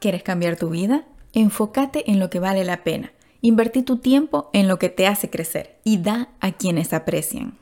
¿Quieres cambiar tu vida? Enfócate en lo que vale la pena. Invertí tu tiempo en lo que te hace crecer y da a quienes aprecian.